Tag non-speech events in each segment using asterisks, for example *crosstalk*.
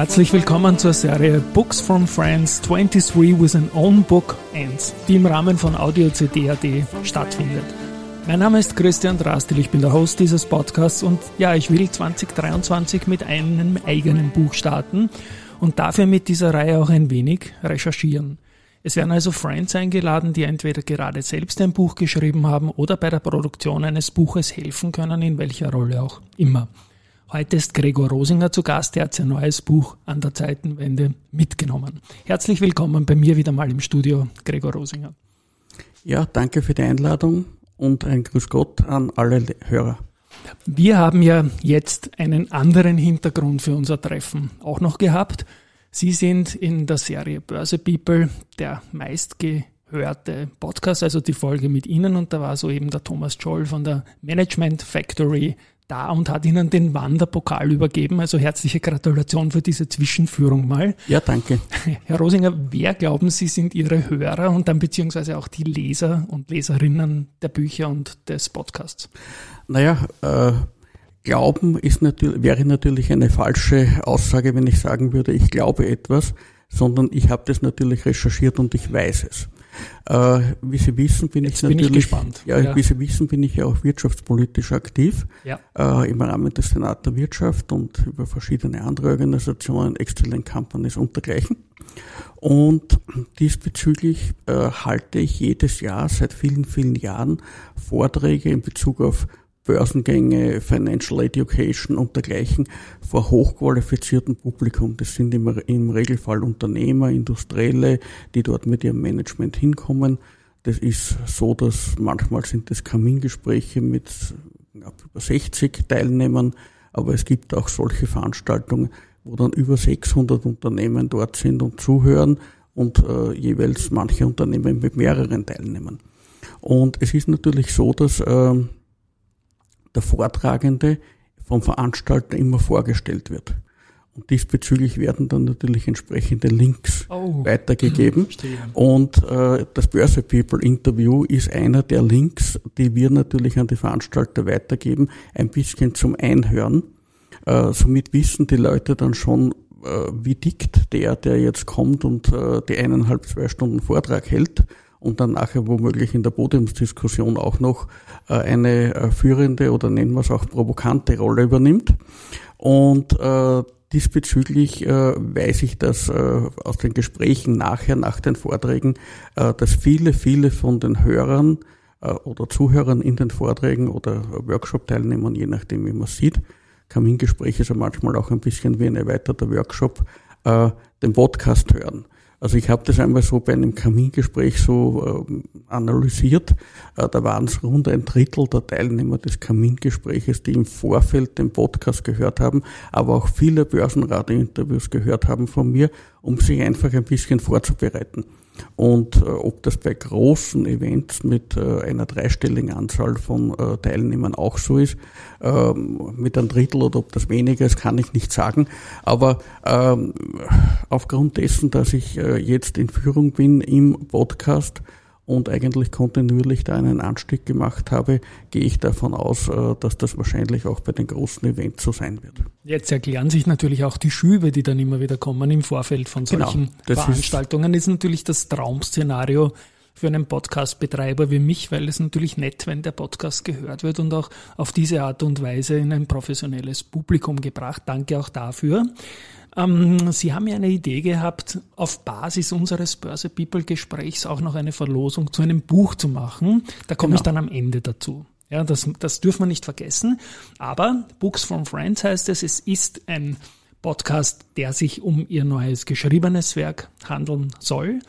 Herzlich willkommen zur Serie Books from Friends 23 with an Own Book Ends, die im Rahmen von Audio CD.at stattfindet. Mein Name ist Christian Drastil, ich bin der Host dieses Podcasts und ja, ich will 2023 mit einem eigenen Buch starten und dafür mit dieser Reihe auch ein wenig recherchieren. Es werden also Friends eingeladen, die entweder gerade selbst ein Buch geschrieben haben oder bei der Produktion eines Buches helfen können, in welcher Rolle auch immer. Heute ist Gregor Rosinger zu Gast, der hat sein neues Buch an der Zeitenwende mitgenommen. Herzlich willkommen bei mir wieder mal im Studio, Gregor Rosinger. Ja, danke für die Einladung und ein Grüß Gott an alle Hörer. Wir haben ja jetzt einen anderen Hintergrund für unser Treffen auch noch gehabt. Sie sind in der Serie Börse People der meistgehörte Podcast, also die Folge mit Ihnen und da war so eben der Thomas Scholl von der Management Factory da und hat Ihnen den Wanderpokal übergeben. Also herzliche Gratulation für diese Zwischenführung mal. Ja, danke. *laughs* Herr Rosinger, wer glauben Sie sind Ihre Hörer und dann beziehungsweise auch die Leser und Leserinnen der Bücher und des Podcasts? Naja, äh, Glauben ist natürlich, wäre natürlich eine falsche Aussage, wenn ich sagen würde, ich glaube etwas, sondern ich habe das natürlich recherchiert und ich weiß es. Äh, wie Sie wissen, bin Jetzt ich natürlich, bin ich gespannt. Ja, ja, wie Sie wissen, bin ich ja auch wirtschaftspolitisch aktiv ja. äh, im Rahmen des Senat der Wirtschaft und über verschiedene andere Organisationen, Excellent Companies und dergleichen. Und diesbezüglich äh, halte ich jedes Jahr seit vielen, vielen Jahren Vorträge in Bezug auf Börsengänge, Financial Education und dergleichen vor hochqualifiziertem Publikum. Das sind immer im Regelfall Unternehmer, Industrielle, die dort mit ihrem Management hinkommen. Das ist so, dass manchmal sind das Kamingespräche mit über 60 Teilnehmern, aber es gibt auch solche Veranstaltungen, wo dann über 600 Unternehmen dort sind und zuhören und äh, jeweils manche Unternehmen mit mehreren Teilnehmern. Und es ist natürlich so, dass äh, der Vortragende vom Veranstalter immer vorgestellt wird. Und diesbezüglich werden dann natürlich entsprechende Links oh. weitergegeben. Und äh, das Börse People Interview ist einer der Links, die wir natürlich an die Veranstalter weitergeben, ein bisschen zum Einhören. Äh, somit wissen die Leute dann schon, äh, wie dickt der, der jetzt kommt und äh, die eineinhalb, zwei Stunden Vortrag hält und dann nachher womöglich in der Podiumsdiskussion auch noch äh, eine äh, führende oder nennen wir es auch provokante Rolle übernimmt. Und äh, diesbezüglich weiß ich das aus den Gesprächen nachher, nach den Vorträgen, dass viele, viele von den Hörern oder Zuhörern in den Vorträgen oder Workshop-Teilnehmern, je nachdem wie man sieht, Kamingespräch ist ja manchmal auch ein bisschen wie ein erweiterter Workshop, den Podcast hören. Also ich habe das einmal so bei einem Kamingespräch so äh, analysiert. Äh, da waren es rund ein Drittel der Teilnehmer des Kamingespräches, die im Vorfeld den Podcast gehört haben, aber auch viele Börsenradiointerviews gehört haben von mir, um sich einfach ein bisschen vorzubereiten. Und äh, ob das bei großen Events mit äh, einer dreistelligen Anzahl von äh, Teilnehmern auch so ist, ähm, mit einem Drittel oder ob das weniger ist, kann ich nicht sagen. Aber ähm, aufgrund dessen, dass ich jetzt in Führung bin im Podcast, und eigentlich kontinuierlich da einen Anstieg gemacht habe, gehe ich davon aus, äh, dass das wahrscheinlich auch bei den großen Events so sein wird. Jetzt erklären sich natürlich auch die Schübe, die dann immer wieder kommen im Vorfeld von genau, solchen genau, Veranstaltungen. Ist, ist natürlich das Traum-Szenario für einen Podcast-Betreiber wie mich, weil es natürlich nett, wenn der Podcast gehört wird und auch auf diese Art und Weise in ein professionelles Publikum gebracht. Danke auch dafür. Ähm, Sie haben ja eine Idee gehabt, auf Basis unseres Börse People Gesprächs auch noch eine Verlosung zu einem Buch zu machen. Da komme genau. ich dann am Ende dazu. Ja, das, das dürfen wir nicht vergessen. Aber Books from Friends heißt es, es ist ein Podcast, der sich um ihr neues geschriebenes Werk handeln soll.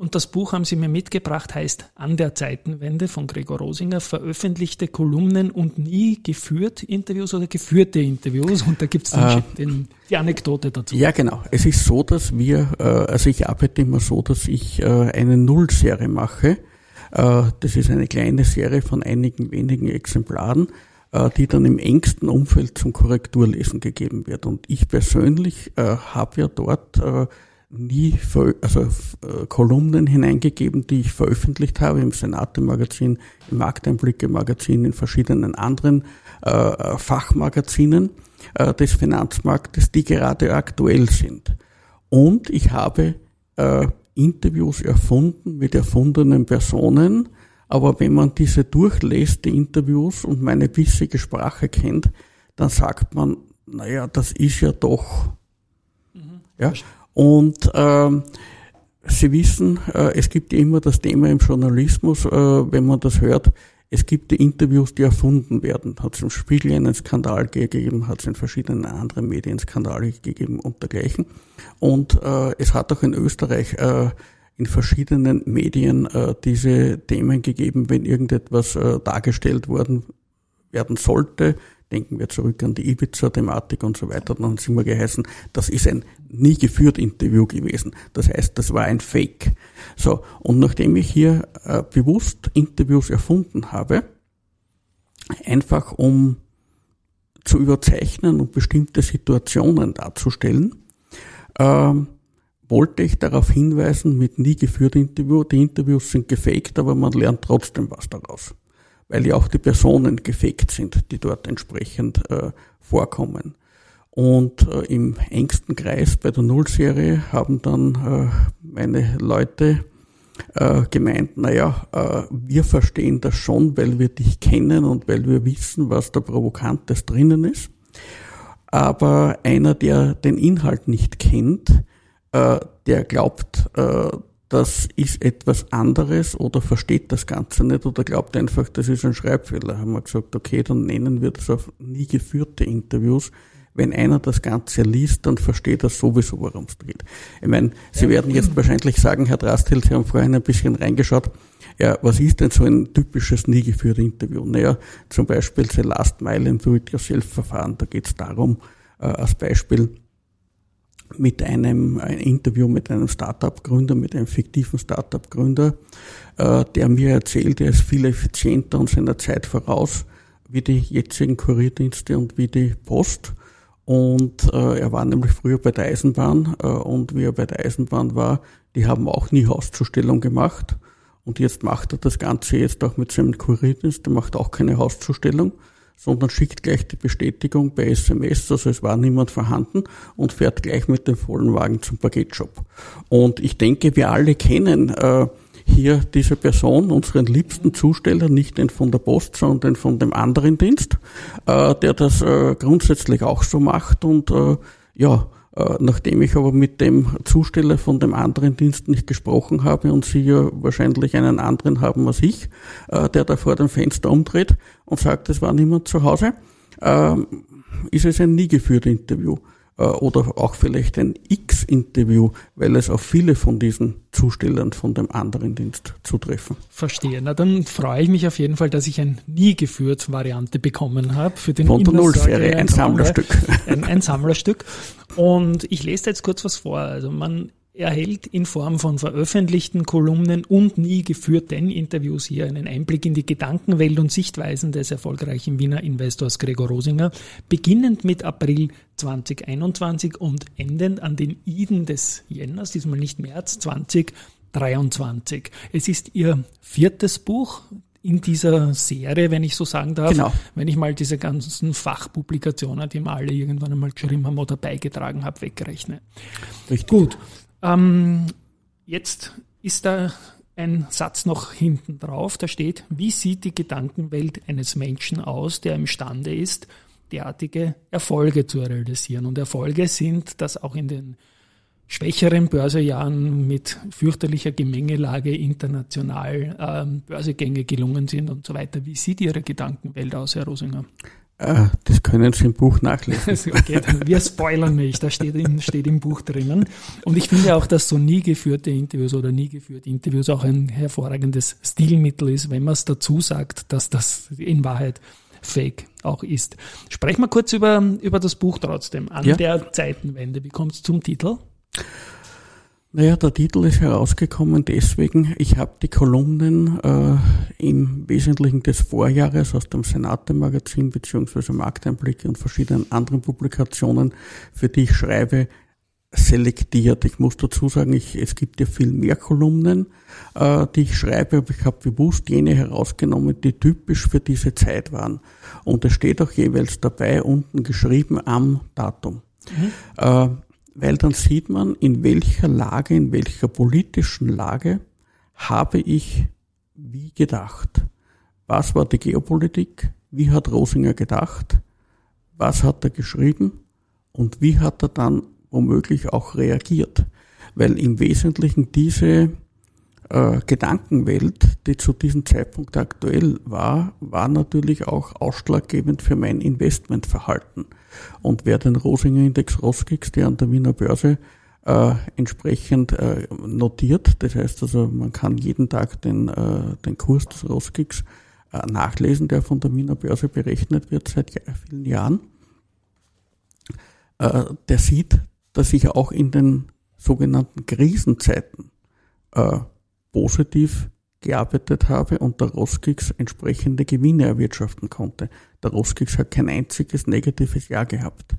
Und das Buch haben Sie mir mitgebracht, heißt An der Zeitenwende von Gregor Rosinger, veröffentlichte Kolumnen und nie geführt Interviews oder geführte Interviews. Und da gibt es äh, die Anekdote dazu. Ja, genau. Es ist so, dass wir, äh, also ich arbeite immer so, dass ich äh, eine Nullserie mache. Äh, das ist eine kleine Serie von einigen wenigen Exemplaren die dann im engsten Umfeld zum Korrekturlesen gegeben wird. Und ich persönlich habe ja dort nie also äh, Kolumnen hineingegeben, die ich veröffentlicht habe im Senate-Magazin, im Markteinblicke-Magazin, in verschiedenen anderen äh, Fachmagazinen äh, des Finanzmarktes, die gerade aktuell sind. Und ich habe äh, Interviews erfunden mit erfundenen Personen, aber wenn man diese durchlässt, die Interviews und meine bissige Sprache kennt, dann sagt man, naja, das ist ja doch. Mhm. Ja? Und ähm, Sie wissen, äh, es gibt ja immer das Thema im Journalismus, äh, wenn man das hört, es gibt die Interviews, die erfunden werden. Hat es im Spiegel einen Skandal gegeben, hat es in verschiedenen anderen Medien Skandale gegeben und dergleichen. Und äh, es hat auch in Österreich äh, in verschiedenen Medien äh, diese Themen gegeben, wenn irgendetwas äh, dargestellt worden werden sollte, Denken wir zurück an die Ibiza-Thematik und so weiter. Dann sind wir geheißen, das ist ein nie geführt Interview gewesen. Das heißt, das war ein Fake. So. Und nachdem ich hier äh, bewusst Interviews erfunden habe, einfach um zu überzeichnen und bestimmte Situationen darzustellen, ähm, wollte ich darauf hinweisen, mit nie geführt Interview, die Interviews sind gefaked, aber man lernt trotzdem was daraus weil ja auch die Personen gefaked sind, die dort entsprechend äh, vorkommen. Und äh, im engsten Kreis bei der Nullserie haben dann äh, meine Leute äh, gemeint, naja, äh, wir verstehen das schon, weil wir dich kennen und weil wir wissen, was da Provokantes drinnen ist. Aber einer, der den Inhalt nicht kennt, äh, der glaubt, äh, das ist etwas anderes oder versteht das Ganze nicht oder glaubt einfach, das ist ein Schreibfehler. Haben wir gesagt, okay, dann nennen wir das auf nie geführte Interviews. Wenn einer das Ganze liest, dann versteht er sowieso, worum es geht. Ich meine, Sie ja, werden jetzt wahrscheinlich sagen, Herr Drasthill, Sie haben vorhin ein bisschen reingeschaut. Ja, was ist denn so ein typisches nie geführte Interview? Naja, zum Beispiel The Last Mile im Do-it-yourself-Verfahren. Da geht es darum, äh, als Beispiel, mit einem ein Interview mit einem Startup-Gründer, mit einem fiktiven Startup-Gründer, äh, der mir erzählt, er ist viel effizienter und seiner Zeit voraus wie die jetzigen Kurierdienste und wie die Post. Und äh, er war nämlich früher bei der Eisenbahn äh, und wie er bei der Eisenbahn war, die haben auch nie Hauszustellung gemacht. Und jetzt macht er das Ganze jetzt auch mit seinem Kurierdienst, der macht auch keine Hauszustellung sondern schickt gleich die Bestätigung bei SMS, also es war niemand vorhanden und fährt gleich mit dem vollen Wagen zum Paketshop. Und ich denke, wir alle kennen äh, hier diese Person, unseren liebsten Zusteller, nicht den von der Post, sondern den von dem anderen Dienst, äh, der das äh, grundsätzlich auch so macht und äh, ja, nachdem ich aber mit dem Zusteller von dem anderen Dienst nicht gesprochen habe und Sie ja wahrscheinlich einen anderen haben als ich, äh, der da vor dem Fenster umdreht und sagt, es war niemand zu Hause, ähm, ist es ein nie geführtes Interview oder auch vielleicht ein X-Interview, weil es auf viele von diesen Zustellern von dem anderen Dienst zutreffen. Verstehe. Na, dann freue ich mich auf jeden Fall, dass ich ein nie geführt Variante bekommen habe für den Von der Nullserie, ein Sammlerstück. Ein, ein Sammlerstück. Und ich lese da jetzt kurz was vor. Also man erhält in Form von veröffentlichten Kolumnen und nie geführten Interviews hier einen Einblick in die Gedankenwelt und Sichtweisen des erfolgreichen Wiener Investors Gregor Rosinger, beginnend mit April 2021 und endend an den Iden des Jänners, diesmal nicht März 2023. Es ist ihr viertes Buch, in dieser Serie, wenn ich so sagen darf, genau. wenn ich mal diese ganzen Fachpublikationen, die wir alle irgendwann einmal geschrieben haben oder beigetragen habe, wegrechne. Richtig. Gut. Ähm, jetzt ist da ein Satz noch hinten drauf, da steht, wie sieht die Gedankenwelt eines Menschen aus, der imstande ist, derartige Erfolge zu realisieren. Und Erfolge sind, dass auch in den schwächeren Börsejahren mit fürchterlicher Gemengelage international ähm, Börsegänge gelungen sind und so weiter. Wie sieht Ihre Gedankenwelt aus, Herr Rosinger? Äh, das können Sie im Buch nachlesen. *laughs* okay, wir spoilern nicht, das steht im, steht im Buch drinnen. Und ich finde auch, dass so nie geführte Interviews oder nie geführte Interviews auch ein hervorragendes Stilmittel ist, wenn man es dazu sagt, dass das in Wahrheit Fake auch ist. Sprechen wir kurz über, über das Buch trotzdem. An ja. der Zeitenwende. Wie kommt es zum Titel? Naja, der Titel ist herausgekommen deswegen, ich habe die Kolumnen äh, im Wesentlichen des Vorjahres aus dem Senate-Magazin beziehungsweise Markteinblicke und verschiedenen anderen Publikationen, für die ich schreibe, selektiert. Ich muss dazu sagen, ich, es gibt ja viel mehr Kolumnen, äh, die ich schreibe, aber ich habe bewusst jene herausgenommen, die typisch für diese Zeit waren. Und es steht auch jeweils dabei, unten geschrieben am Datum. Mhm. Äh, weil dann sieht man, in welcher Lage, in welcher politischen Lage habe ich wie gedacht. Was war die Geopolitik? Wie hat Rosinger gedacht? Was hat er geschrieben? Und wie hat er dann womöglich auch reagiert? Weil im Wesentlichen diese äh, Gedankenwelt, die zu diesem Zeitpunkt aktuell war, war natürlich auch ausschlaggebend für mein Investmentverhalten. Und wer den Rosinger Index Roskix, der an der Wiener Börse äh, entsprechend äh, notiert, das heißt also, man kann jeden Tag den, äh, den Kurs des Roskix äh, nachlesen, der von der Wiener Börse berechnet wird seit vielen Jahren, äh, der sieht, dass ich auch in den sogenannten Krisenzeiten äh, positiv gearbeitet habe und der Roskix entsprechende Gewinne erwirtschaften konnte. Der Roskix hat kein einziges negatives Jahr gehabt.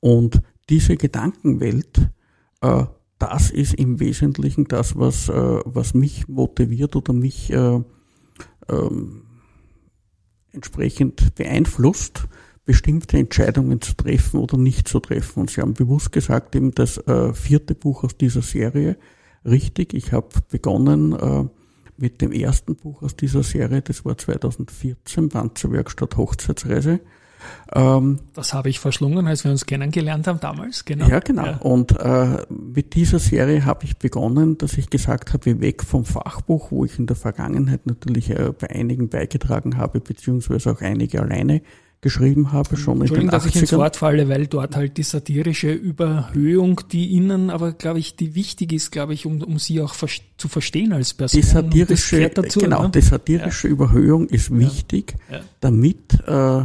Und diese Gedankenwelt, äh, das ist im Wesentlichen das, was, äh, was mich motiviert oder mich äh, ähm, entsprechend beeinflusst, bestimmte Entscheidungen zu treffen oder nicht zu treffen. Und Sie haben bewusst gesagt, eben das äh, vierte Buch aus dieser Serie, richtig, ich habe begonnen äh, mit dem ersten Buch aus dieser Serie, das war 2014, Panzerwerkstatt Hochzeitsreise. Ähm, das habe ich verschlungen, als wir uns kennengelernt haben damals, genau. Ja, genau. Ja. Und äh, mit dieser Serie habe ich begonnen, dass ich gesagt habe, weg vom Fachbuch, wo ich in der Vergangenheit natürlich äh, bei einigen beigetragen habe, beziehungsweise auch einige alleine geschrieben habe, schon in den 80ern. dass ich ins Wort falle, weil dort halt die satirische Überhöhung, die Ihnen aber, glaube ich, die wichtig ist, glaube ich, um, um Sie auch zu verstehen als Person. Die satirische, dazu, genau, ne? die satirische ja. Überhöhung ist wichtig, ja. damit äh,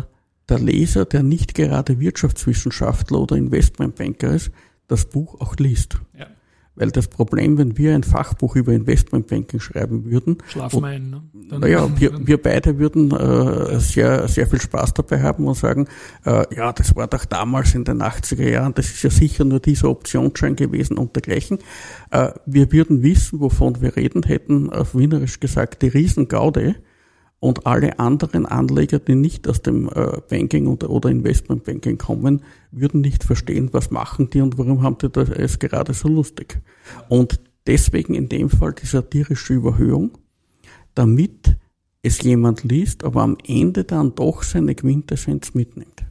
der Leser, der nicht gerade Wirtschaftswissenschaftler oder Investmentbanker ist, das Buch auch liest. Ja. Weil das Problem, wenn wir ein Fachbuch über Investmentbanking schreiben würden, schlafen wir ein. Ne? naja, wir, wir beide würden äh, sehr, sehr viel Spaß dabei haben und sagen, äh, ja, das war doch damals in den 80er Jahren, das ist ja sicher nur dieser Optionsschein gewesen und dergleichen. Äh, wir würden wissen, wovon wir reden, hätten auf Wienerisch gesagt, die Riesengaude und alle anderen Anleger, die nicht aus dem äh, Banking oder, Investmentbanking kommen, würden nicht verstehen, was machen die und warum haben die das gerade so lustig. Und deswegen in dem Fall die satirische Überhöhung, damit es jemand liest, aber am Ende dann doch seine Quintessenz mitnimmt.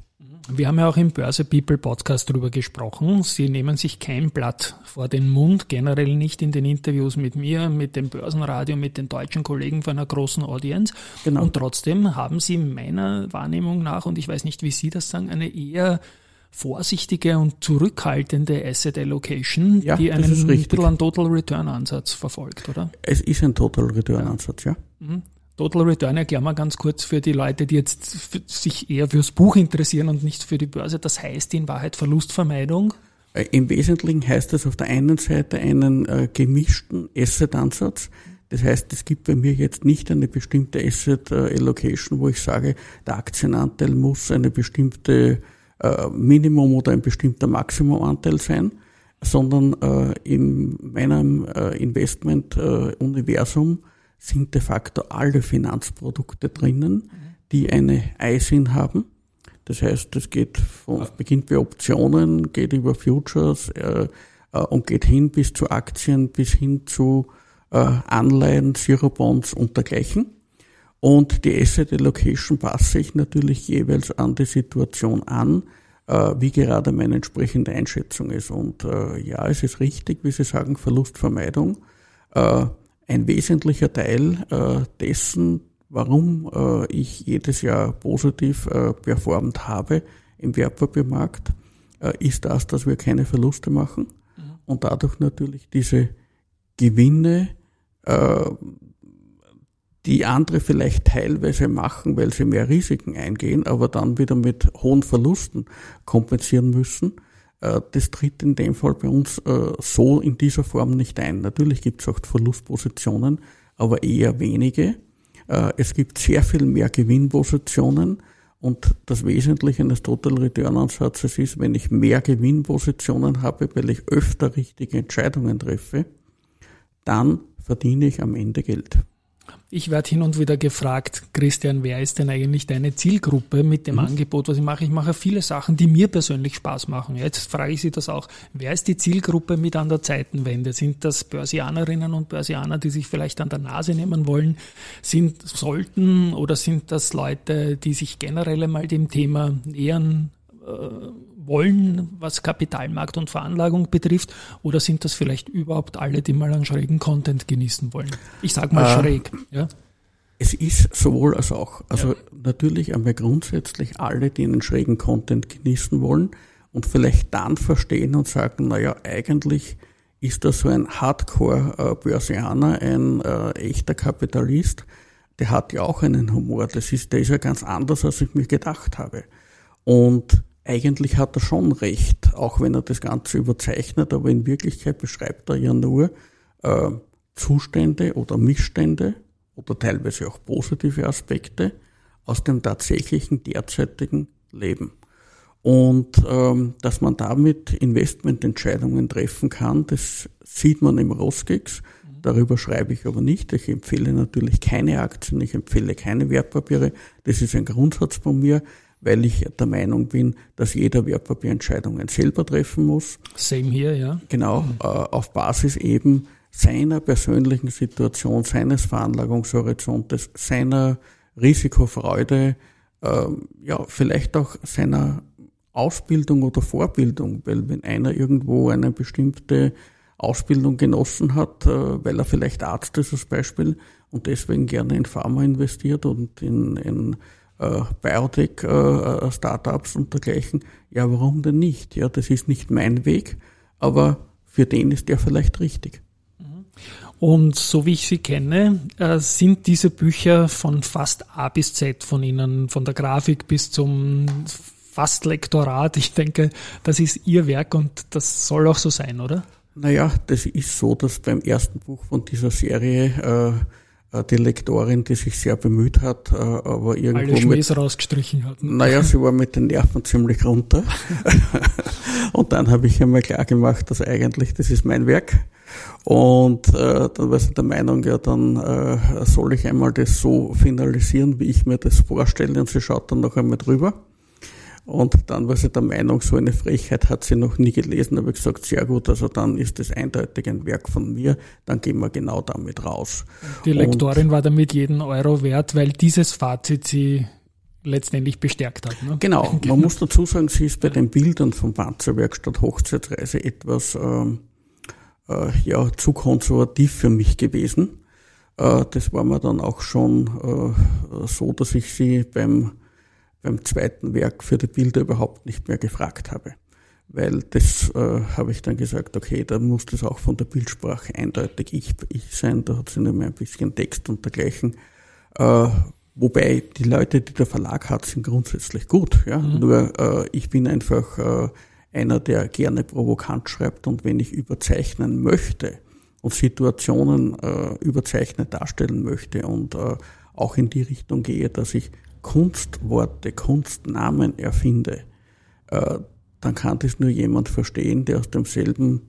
Wir haben ja auch im Börse People Podcast darüber gesprochen. Sie nehmen sich kein Blatt vor den Mund, generell nicht in den Interviews mit mir, mit dem Börsenradio, mit den deutschen Kollegen von einer großen Audience. Genau. Und trotzdem haben Sie meiner Wahrnehmung nach, und ich weiß nicht, wie Sie das sagen, eine eher vorsichtige und zurückhaltende Asset Allocation, ja, die einen mittel Total Return Ansatz verfolgt, oder? Es ist ein Total Return Ansatz, ja. ja. Mhm. Total Return erklären wir ganz kurz für die Leute, die jetzt sich eher fürs Buch interessieren und nicht für die Börse. Das heißt in Wahrheit Verlustvermeidung. Äh, Im Wesentlichen heißt das auf der einen Seite einen äh, gemischten Asset-Ansatz. Das heißt, es gibt bei mir jetzt nicht eine bestimmte Asset äh, Allocation, wo ich sage, der Aktienanteil muss eine bestimmte äh, Minimum oder ein bestimmter Maximumanteil sein, sondern äh, in meinem äh, Investment-Universum sind de facto alle Finanzprodukte drinnen, die eine ISIN haben. Das heißt, es geht von, beginnt bei Optionen, geht über Futures äh, äh, und geht hin bis zu Aktien, bis hin zu äh, Anleihen, Zero Bonds und dergleichen. Und die Asset Allocation passe ich natürlich jeweils an die Situation an, äh, wie gerade meine entsprechende Einschätzung ist. Und äh, ja, es ist richtig, wie Sie sagen, Verlustvermeidung. Ein wesentlicher Teil äh, dessen, warum äh, ich jedes Jahr positiv äh, performt habe im Wertpapiermarkt, ist das, dass wir keine Verluste machen mhm. und dadurch natürlich diese Gewinne, die andere vielleicht teilweise machen, weil sie mehr Risiken eingehen, aber dann wieder mit hohen Verlusten kompensieren müssen, das tritt in dem Fall bei uns äh, so in dieser Form nicht ein. Natürlich gibt es auch Verlustpositionen, aber eher wenige. Äh, es gibt sehr viel mehr Gewinnpositionen Und das Wesentliche eines Total Return Ansatzes ist, wenn ich mehr Gewinnpositionen habe, weil ich öfter richtige Entscheidungen treffe, dann verdiene ich am Ende Geld. Ich werde hin und wieder gefragt, Christian, wer ist denn eigentlich deine Zielgruppe mit dem mhm. Angebot, was ich mache? Ich mache viele Sachen, die mir persönlich Spaß machen. Jetzt frage ich Sie das auch. Wer ist die Zielgruppe mit an der Zeitenwende? Sind das Börsianerinnen und Börsianer, die sich vielleicht an der Nase nehmen wollen? Sind, sollten oder sind das Leute, die sich generell einmal dem Thema nähern äh, wollen, was Kapitalmarkt und Veranlagung betrifft? Oder sind das vielleicht überhaupt alle, die mal einen schrägen Content genießen wollen? Ich sage mal äh, schräg. Ja? Es ist sowohl als auch. Also ja. natürlich einmal grundsätzlich alle, die einen schrägen Content genießen wollen und vielleicht dann verstehen und sagen, naja, eigentlich ist das so ein Hardcore-Börsianer, ein äh, echter Kapitalist, der hat ja auch einen Humor. Das ist, der ist ja ganz anders, als ich mir gedacht habe. Und eigentlich hat er schon recht, auch wenn er das Ganze überzeichnet, aber in Wirklichkeit beschreibt er ja nur äh, Zustände oder Missstände oder teilweise auch positive Aspekte aus dem tatsächlichen derzeitigen Leben. Und ähm, dass man damit Investmententscheidungen treffen kann, das sieht man im Rosgex. Darüber schreibe ich aber nicht. Ich empfehle natürlich keine Aktien, ich empfehle keine Wertpapiere. Das ist ein Grundsatz von mir weil ich der Meinung bin, dass jeder Wertpapierentscheidungen selber treffen muss. Same hier, ja. Genau, äh, auf Basis eben seiner persönlichen Situation, seines Veranlagungshorizontes, seiner Risikofreude, äh, ja, vielleicht auch seiner Ausbildung oder Vorbildung, weil wenn einer irgendwo eine bestimmte Ausbildung genossen hat, äh, weil er vielleicht Arzt ist als Beispiel und deswegen gerne in Pharma investiert und in, in äh, Biotech-Startups äh, und dergleichen. Ja, warum denn nicht? Ja, das ist nicht mein Weg, aber für den ist der vielleicht richtig. Mhm. Und so wie ich Sie kenne, äh, sind diese Bücher von fast A bis Z von Ihnen, von der Grafik bis zum fast Lektorat. Ich denke, das ist Ihr Werk und das soll auch so sein, oder? Naja, das ist so, dass beim ersten Buch von dieser Serie äh, äh, die Lektorin, die sich sehr bemüht hat, äh, aber irgendwo. Alle Schmähs mit, rausgestrichen hat. Ne? Naja, sie war mit den Nerven ziemlich runter. *laughs* und dann habe ich einmal klar gemacht, dass eigentlich das ist mein Werk. Und äh, dann war sie der Meinung, ja, dann äh, soll ich einmal das so finalisieren, wie ich mir das vorstelle. Und sie schaut dann noch einmal drüber. Und dann war sie der Meinung, so eine Frechheit hat sie noch nie gelesen, habe ich gesagt, sehr gut, also dann ist das eindeutig ein Werk von mir, dann gehen wir genau damit raus. Die Lektorin und, war damit jeden Euro wert, weil dieses Fazit sie letztendlich bestärkt hat. Ne? Genau, *laughs* man muss dazu sagen, sie ist bei den Bildern von Panzerwerkstatt Hochzeitsreise etwas ähm, äh, ja, zu konservativ für mich gewesen. Äh, das war mir dann auch schon äh, so, dass ich sie beim beim zweiten Werk für die Bilder überhaupt nicht mehr gefragt habe. Weil das äh, habe ich dann gesagt, okay, da muss das auch von der Bildsprache eindeutig ich, ich sein, da hat sie mehr ein bisschen Text und dergleichen. Äh, wobei die Leute, die der Verlag hat, sind grundsätzlich gut. Ja? Mhm. Nur äh, ich bin einfach äh, einer, der gerne provokant schreibt und wenn ich überzeichnen möchte und Situationen äh, überzeichnet darstellen möchte und äh, auch in die Richtung gehe, dass ich Kunstworte, Kunstnamen erfinde, äh, dann kann das nur jemand verstehen, der aus demselben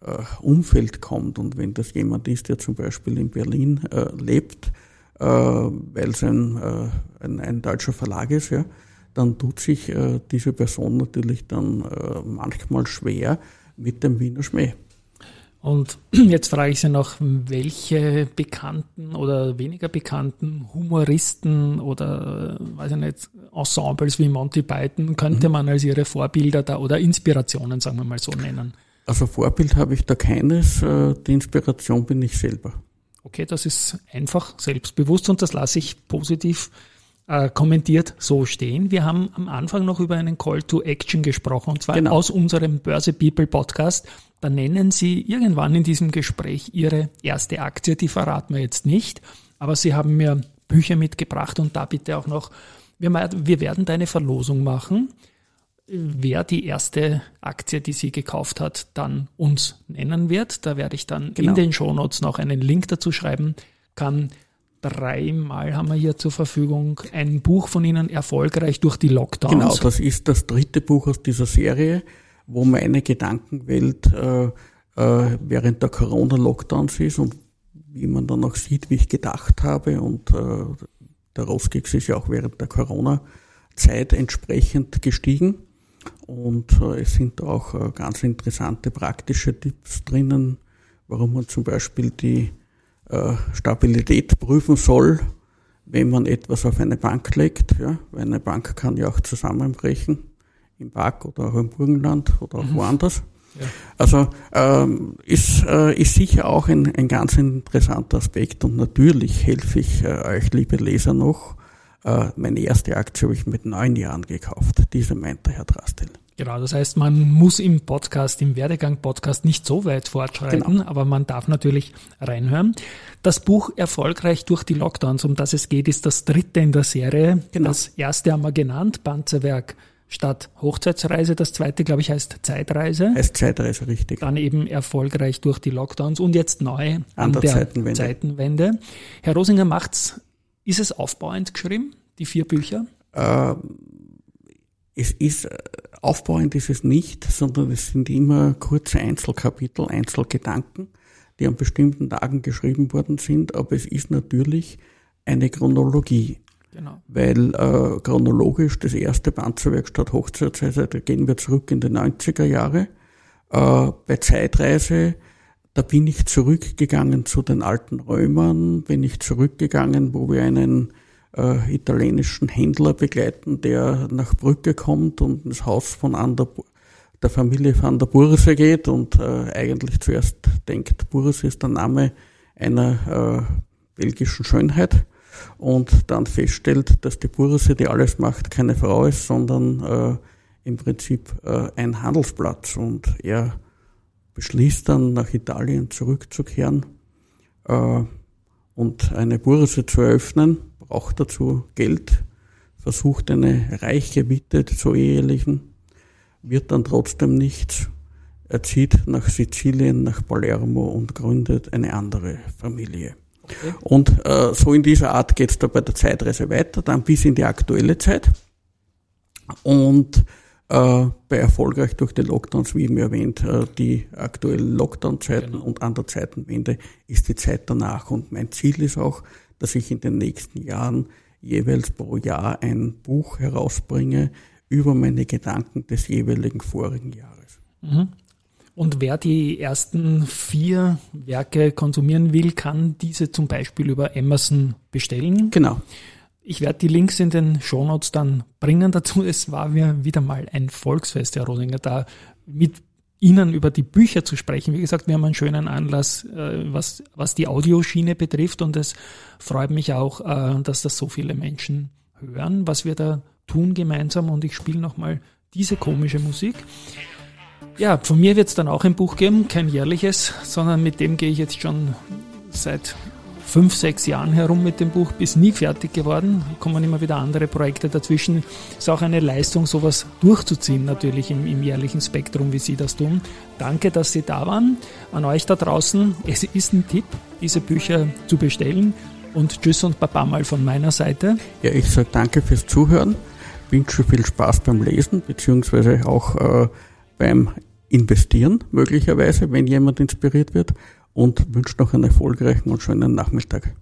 äh, Umfeld kommt. Und wenn das jemand ist, der zum Beispiel in Berlin äh, lebt, weil es ein, ein, ein, deutscher Verlag ist, ja, dann tut sich diese Person natürlich dann manchmal schwer mit dem Wiener Schmäh. Und *clears throat* jetzt frage ich Sie noch, welche bekannten oder weniger bekannten Humoristen oder, weiß ich nicht, Ensembles wie Monty Python könnte mhm. man als Ihre Vorbilder da oder Inspirationen, sagen wir mal so, nennen? Also Vorbild habe ich da keines, äh, die Inspiration bin ich selber. Okay, das ist einfach selbstbewusst und das lasse ich positiv äh, kommentiert so stehen. Wir haben am Anfang noch über einen Call to Action gesprochen und zwar genau. aus unserem Börse People Podcast. Da nennen Sie irgendwann in diesem Gespräch Ihre erste Aktie, die verraten wir jetzt nicht, aber Sie haben mir Bücher mitgebracht und da bitte auch noch, wir, wir werden da eine Verlosung machen. Wer die erste Aktie, die sie gekauft hat, dann uns nennen wird, da werde ich dann genau. in den Shownotes noch einen Link dazu schreiben, kann dreimal haben wir hier zur Verfügung ein Buch von Ihnen erfolgreich durch die Lockdowns. Genau, das ist das dritte Buch aus dieser Serie, wo meine Gedankenwelt äh, äh, während der Corona-Lockdowns ist und wie man dann auch sieht, wie ich gedacht habe. Und äh, der Roskix ist ja auch während der Corona-Zeit entsprechend gestiegen. Und äh, es sind auch äh, ganz interessante praktische Tipps drinnen, warum man zum Beispiel die Stabilität prüfen soll, wenn man etwas auf eine Bank legt. Ja? Weil eine Bank kann ja auch zusammenbrechen, im Park oder auch im Burgenland oder auch mhm. woanders. Ja. Also ähm, ist, äh, ist sicher auch ein, ein ganz interessanter Aspekt und natürlich helfe ich äh, euch, liebe Leser, noch. Äh, meine erste Aktie habe ich mit neun Jahren gekauft. Diese meinte Herr Drastel. Genau, das heißt, man muss im Podcast, im Werdegang-Podcast nicht so weit fortschreiten, genau. aber man darf natürlich reinhören. Das Buch Erfolgreich durch die Lockdowns, um das es geht, ist das dritte in der Serie. Genau. Das erste haben wir genannt, Panzerwerk statt Hochzeitsreise. Das zweite, glaube ich, heißt Zeitreise. Heißt Zeitreise, richtig. Dann eben erfolgreich durch die Lockdowns und jetzt neu an, der Zeitenwende. Zeitenwende. Herr Rosinger macht's, ist es aufbauend geschrieben, die vier Bücher? Ähm, es ist, äh, aufbauend ist es nicht, sondern es sind immer kurze Einzelkapitel, Einzelgedanken, die an bestimmten Tagen geschrieben worden sind, aber es ist natürlich eine Chronologie. Genau. Weil äh, chronologisch das erste Panzerwerkstatt Hochzeitsreise, da gehen wir zurück in die 90er Jahre. Äh, bei Zeitreise, da bin ich zurückgegangen zu den alten Römern, bin ich zurückgegangen, wo wir einen äh, italienischen Händler begleiten, der nach Brücke kommt und ins Haus von Ander, der Familie van der Burse geht und äh, eigentlich zuerst denkt, Burse ist der Name einer äh, belgischen Schönheit und dann feststellt, dass die Burse, die alles macht, keine Frau ist, sondern äh, im Prinzip äh, ein Handelsplatz. Und er beschließt dann, nach Italien zurückzukehren äh, und eine Burse zu eröffnen, braucht dazu Geld, versucht eine reiche Witte zu ehelichen, wird dann trotzdem nichts. Er zieht nach Sizilien, nach Palermo und gründet eine andere Familie. Okay. Und äh, so in dieser Art geht es da bei der Zeitreise weiter, dann bis in die aktuelle Zeit. Und äh, bei erfolgreich durch die Lockdowns, wie eben erwähnt, äh, die aktuellen Lockdown-Zeiten genau. und an der Zeitenwende ist die Zeit danach. Und mein Ziel ist auch, dass ich in den nächsten Jahren jeweils pro Jahr ein Buch herausbringe über meine Gedanken des jeweiligen vorigen Jahres. Mhm. Und wer die ersten vier Werke konsumieren will, kann diese zum Beispiel über Amazon bestellen. Genau. Ich werde die Links in den Shownotes dann bringen dazu. Es war mir wieder mal ein Volksfest, Herr Rosinger, da mit Ihnen über die Bücher zu sprechen. Wie gesagt, wir haben einen schönen Anlass, äh, was, was die Audioschiene betrifft und es freut mich auch, äh, dass das so viele Menschen hören, was wir da tun gemeinsam und ich spiele nochmal diese komische Musik. Ja, von mir wird es dann auch ein Buch geben, kein jährliches, sondern mit dem gehe ich jetzt schon seit fünf, sechs Jahren herum mit dem Buch, bis nie fertig geworden. Kommen immer wieder andere Projekte dazwischen. Ist auch eine Leistung, sowas durchzuziehen, natürlich im, im jährlichen Spektrum, wie Sie das tun. Danke, dass Sie da waren. An euch da draußen, es ist ein Tipp, diese Bücher zu bestellen. Und Tschüss und Baba mal von meiner Seite. Ja, ich sage danke fürs Zuhören. Wünsche viel Spaß beim Lesen, beziehungsweise auch äh, beim Investieren möglicherweise, wenn jemand inspiriert wird und wünsche noch einen erfolgreichen und schönen Nachmittag.